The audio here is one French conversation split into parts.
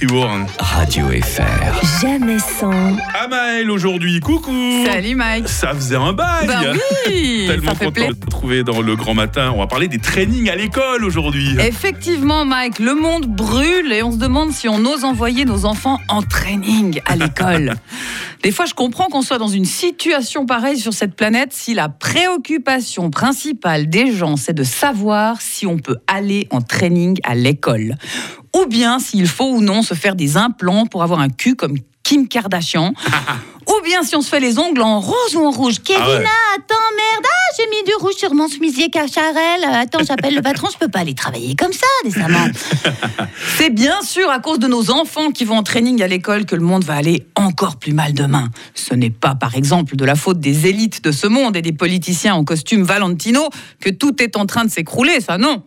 Radio FR. Jamais sans. Amael aujourd'hui, coucou Salut Mike. Ça faisait un bail Bah oui, Tellement ça fait content plaisir. de te retrouver dans le grand matin. On va parler des trainings à l'école aujourd'hui. Effectivement, Mike, le monde brûle et on se demande si on ose envoyer nos enfants en training à l'école. Des fois, je comprends qu'on soit dans une situation pareille sur cette planète si la préoccupation principale des gens, c'est de savoir si on peut aller en training à l'école. Ou bien s'il faut ou non se faire des implants pour avoir un cul comme Kim Kardashian. ou bien si on se fait les ongles en rose ou en rouge. Kevin, Ah ouais. Attends, merde, ah, j'ai mis du rouge sur mon chemisier cacharel. Attends, j'appelle le patron, je peux pas aller travailler comme ça, décemment. C'est bien sûr à cause de nos enfants qui vont en training à l'école que le monde va aller encore plus mal demain. Ce n'est pas, par exemple, de la faute des élites de ce monde et des politiciens en costume Valentino que tout est en train de s'écrouler, ça non.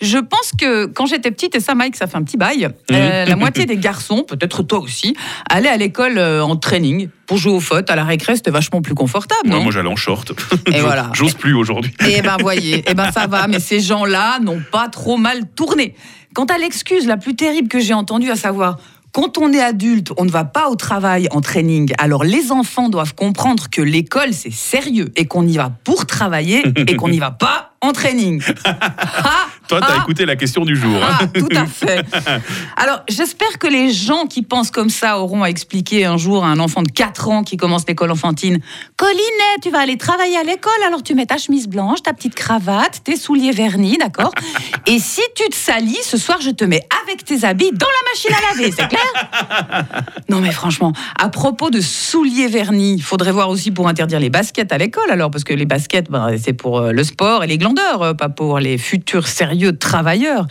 Je pense que quand j'étais petite, et ça Mike, ça fait un petit bail, euh, la moitié des garçons, peut-être toi aussi, allaient à l'école euh, en training pour jouer au foot. À la récré, c'était vachement plus confortable, Moi, non moi, j'allais en short. Et voilà. J'ose plus aujourd'hui. Eh ben voyez, eh ben ça va, mais ces gens-là n'ont pas trop mal tourné. Quant à l'excuse la plus terrible que j'ai entendue, à savoir quand on est adulte, on ne va pas au travail en training. Alors les enfants doivent comprendre que l'école c'est sérieux et qu'on y va pour travailler et qu'on n'y va pas en training. Ah, Toi, t'as ah, écouté la question du jour. hein. ah, tout à fait. Alors, j'espère que les gens qui pensent comme ça auront à expliquer un jour à un enfant de 4 ans qui commence l'école enfantine Collinet, tu vas aller travailler à l'école, alors tu mets ta chemise blanche, ta petite cravate, tes souliers vernis, d'accord Et si tu te salis, ce soir, je te mets avec tes habits dans la machine à laver, c'est clair? Non, mais franchement, à propos de souliers vernis, il faudrait voir aussi pour interdire les baskets à l'école, alors, parce que les baskets, ben, c'est pour euh, le sport et les euh, pas pour les futurs sérieux travailleurs.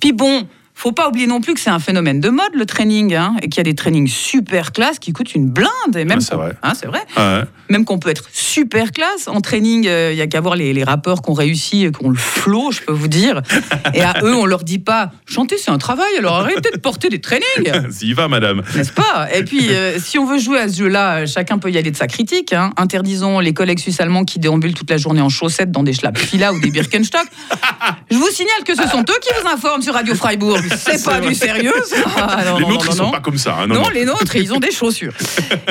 Puis bon. Faut pas oublier non plus que c'est un phénomène de mode le training, hein, et qu'il y a des trainings super classe qui coûtent une blinde, et même Ouais, c'est qu'on- vrai. hein, c'est vrai, Ouais. même qu'on peut être super classe en training. Il y a qu'à voir les, les rappeurs qui ont réussi, euh, qui ont le flow, je peux vous dire. Et à eux, on leur dit pas chanter, c'est un travail, alors arrêtez de porter des trainings. S'y va, madame. N'est-ce pas? Et puis, euh, si on veut jouer à ce jeu-là, chacun peut y aller de sa critique. hein. Interdisons les collègues suisses-allemands qui déambulent toute la journée en chaussettes dans des schlapp fila ou des Birkenstock. Je vous signale que ce sont eux qui vous informent sur Radio Freiburg. C'est pas vrai. du sérieux, ça? Ah, non, Les non, nôtres, non, ils sont pas comme ça. hein. Non, les nôtres, ils ont des chaussures.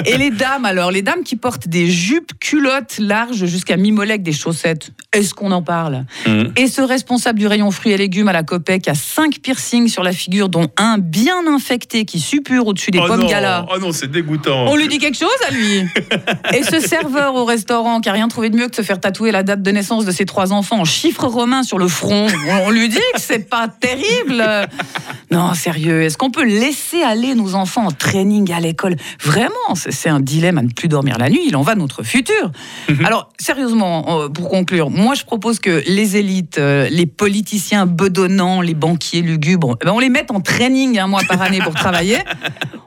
Et les dames, alors, les dames qui portent des jupes, culottes larges jusqu'à mi-mollet des chaussettes, est-ce qu'on en parle Mhm. Et ce responsable du rayon fruits et légumes à la Copec a cinq piercings sur la figure, dont un bien infecté qui suppure au-dessus des Oh pommes non, gala. oh non, c'est dégoûtant. On lui dit quelque chose à lui Et ce serveur au restaurant qui a rien trouvé de mieux que de se faire tatouer la date de naissance de ses trois enfants en chiffres romains sur le front, on lui dit que c'est pas terrible Non, sérieux, est-ce qu'on peut laisser aller nos enfants en training à l'école? Vraiment, c'est un dilemme à ne plus dormir la nuit, il en va de notre futur. Alors, sérieusement, euh, pour conclure, moi je propose que les élites, euh, les politiciens bedonnants, les banquiers lugubres, eh ben, on les mette en training un mois par année pour travailler.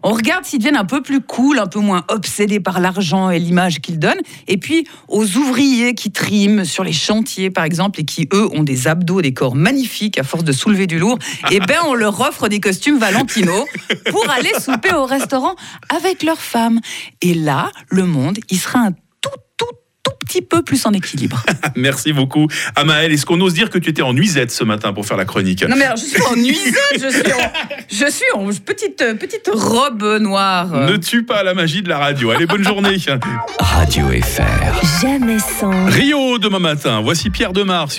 On regarde s'ils deviennent un peu plus cool, un peu moins obsédés par l'argent et l'image qu'ils donnent. Et puis aux ouvriers qui triment sur les chantiers, par exemple, et qui, eux, ont des abdos, des corps magnifiques à force de soulever du lourd, eh ben on leur offre des costumes Valentino pour aller souper au restaurant avec leurs femmes. Et là, le monde, il sera un petit peu plus en équilibre. Merci beaucoup. Amael, est-ce qu'on ose dire que tu étais en nuisette ce matin pour faire la chronique Non mais alors, je suis en nuisette, je suis en, je suis en petite, petite robe noire. Ne tue pas la magie de la radio. Allez, bonne journée. Radio FR. Jamais sans. Rio demain matin. Voici Pierre Demar sur